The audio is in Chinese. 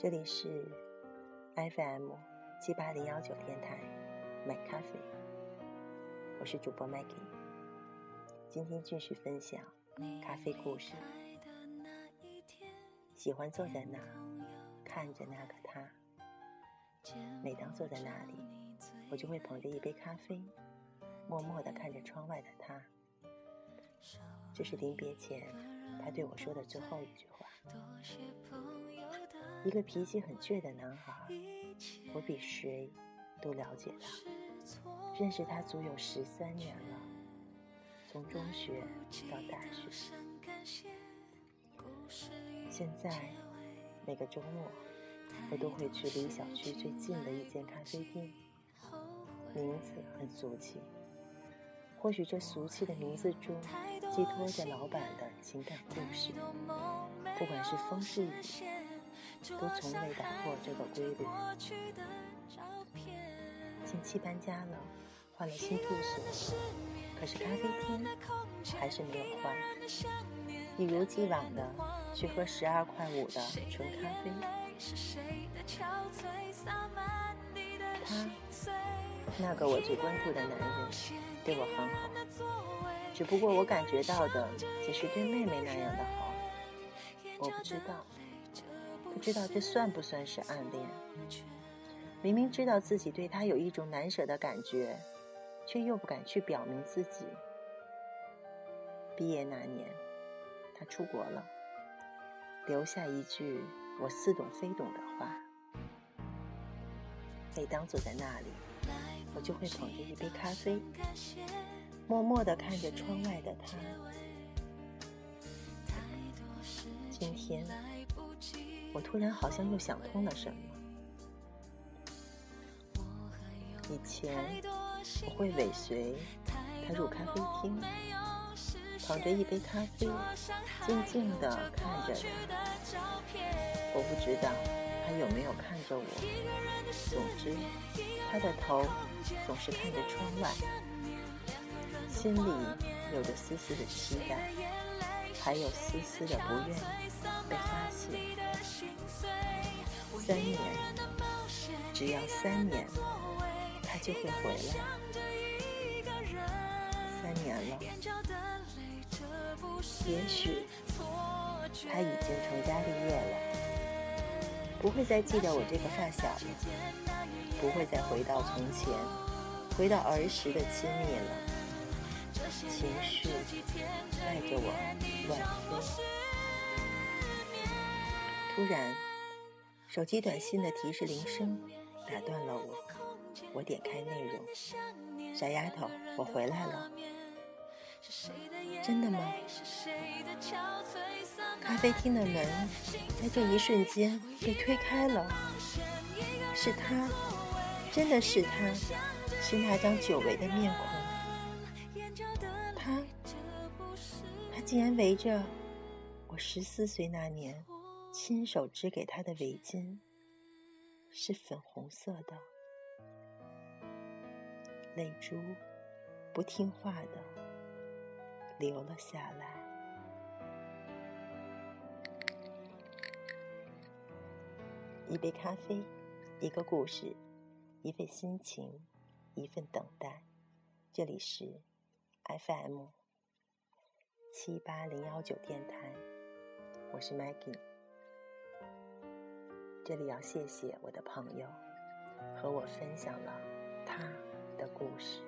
这里是 FM 七八零幺九电台买咖啡，我是主播 Maggie，今天继续分享咖啡故事。喜欢坐在那看着那个他，每当坐在那里，我就会捧着一杯咖啡，默默地看着窗外的他。这是临别前他对我说的最后一句话。一个脾气很倔的男孩，我比谁都了解他，认识他足有十三年了，从中学到大学。现在每个周末，我都会去离小区最近的一间咖啡店，名字很俗气，或许这俗气的名字中寄托着老板的情感故事，不管是风是雨。都从未打破这个规律。近期搬家了，换了新住所，可是咖啡厅还是没有换，一如既往的去喝十二块五的纯咖啡。他，那个我最关注的男人，对我很好，只不过我感觉到的只是对妹妹那样的好，我不知道。不知道这算不算是暗恋？明明知道自己对他有一种难舍的感觉，却又不敢去表明自己。毕业那年，他出国了，留下一句我似懂非懂的话。每当坐在那里，我就会捧着一杯咖啡，默默地看着窗外的他。今天。我突然好像又想通了什么。以前我会尾随他入咖啡厅，捧着一杯咖啡，静静地看着他。我不知道他有没有看着我。总之，他的头总是看着窗外，心里有着丝丝的期待，还有丝丝的不愿被发现。三年，只要三年，他就会回来。三年了，也许他已经成家立业了，不会再记得我这个发小了，不会再回到从前，回到儿时的亲密了。情绪带着我乱飞，突然。手机短信的提示铃声打断了我，我点开内容：“傻丫头，我回来了。”真的吗？咖啡厅的门在这一瞬间被推开了，是他，真的是他，是那张久违的面孔。竟然围着我十四岁那年。亲手织给他的围巾是粉红色的，泪珠不听话的流了下来。一杯咖啡，一个故事，一份心情，一份等待。这里是 FM 七八零幺九电台，我是 Maggie。这里要谢谢我的朋友，和我分享了他的故事。